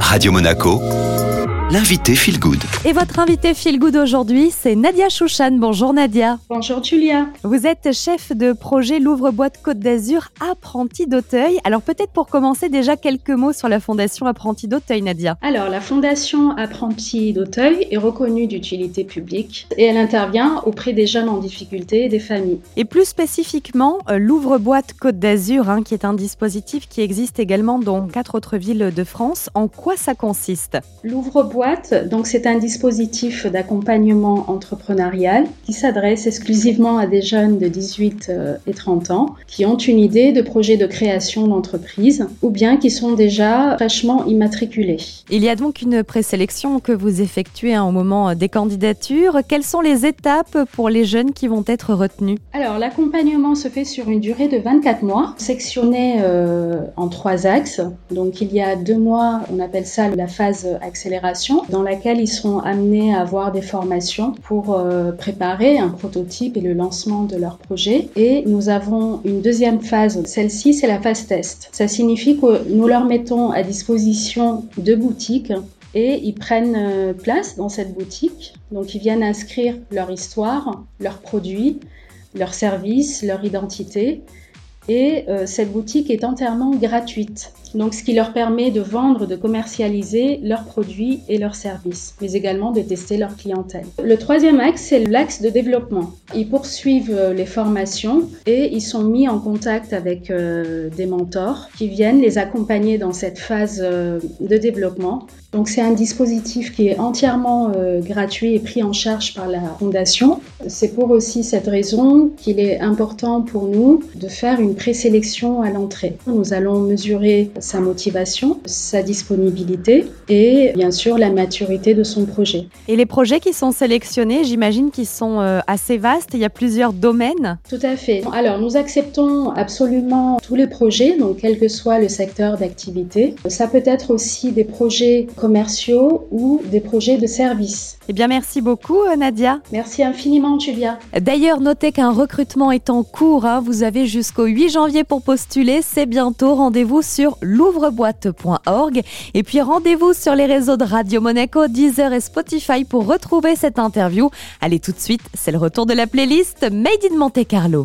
Radio Monaco, l'invité Feel Good. Et votre invité Feel Good aujourd'hui, c'est Nadia Chouchan. Bonjour Nadia. Bonjour Julia. Vous êtes chef de projet Louvre-Boîte Côte d'Azur, apprenti d'Auteuil. Alors peut-être pour commencer déjà quelques mots sur la fondation Apprenti d'Auteuil, Nadia. Alors la fondation Apprenti d'Auteuil est reconnue d'utilité publique et elle intervient auprès des jeunes en difficulté et des familles. Et plus spécifiquement, euh, l'Ouvre-Boîte Côte d'Azur, hein, qui est un dispositif qui existe également dans quatre autres villes de France. En quoi ça consiste? Donc c'est un dispositif d'accompagnement entrepreneurial qui s'adresse exclusivement à des jeunes de 18 euh, et 30 ans qui ont une idée de projet de création d'entreprise ou bien qui sont déjà fraîchement immatriculés. Il y a donc une présélection que vous effectuez hein, au moment des candidatures. Quelles sont les étapes pour les jeunes qui vont être retenus? Alors l'accompagnement se fait sur une durée de 24 mois, sectionné euh, en trois axes. Donc il y a deux mois, on appelle ça la phase accélération, dans laquelle ils sont amenés à avoir des formations pour euh, préparer un prototype et le lancement de leur projet. Et nous avons une deuxième phase. Celle-ci, c'est la phase test. Ça signifie que nous leur mettons à disposition deux boutiques et ils prennent euh, place dans cette boutique. Donc ils viennent inscrire leur histoire, leurs produits, leurs services, leur identité. Et euh, cette boutique est entièrement gratuite. Donc ce qui leur permet de vendre, de commercialiser leurs produits et leurs services, mais également de tester leur clientèle. Le troisième axe, c'est l'axe de développement. Ils poursuivent euh, les formations et ils sont mis en contact avec euh, des mentors qui viennent les accompagner dans cette phase de développement. Donc c'est un dispositif qui est entièrement gratuit et pris en charge par la fondation. C'est pour aussi cette raison qu'il est important pour nous de faire une présélection à l'entrée. Nous allons mesurer sa motivation, sa disponibilité et bien sûr la maturité de son projet. Et les projets qui sont sélectionnés, j'imagine qu'ils sont euh, assez vastes, il y a plusieurs domaines. Tout à fait. Alors nous acceptons absolument tous les projets, donc quel que soit le secteur d'activité. Ça peut être aussi des projets commerciaux ou des projets de services. Eh bien, merci beaucoup, euh, Nadia. Merci infiniment, Julia. D'ailleurs, notez qu'un recrutement est en cours. hein. Vous avez jusqu'au 8 janvier pour postuler. C'est bientôt. Rendez-vous sur l'ouvreboîte.org. Et puis, rendez-vous sur les réseaux de Radio Monaco, Deezer et Spotify pour retrouver cette interview. Allez, tout de suite, c'est le retour de la playlist Made in Monte Carlo.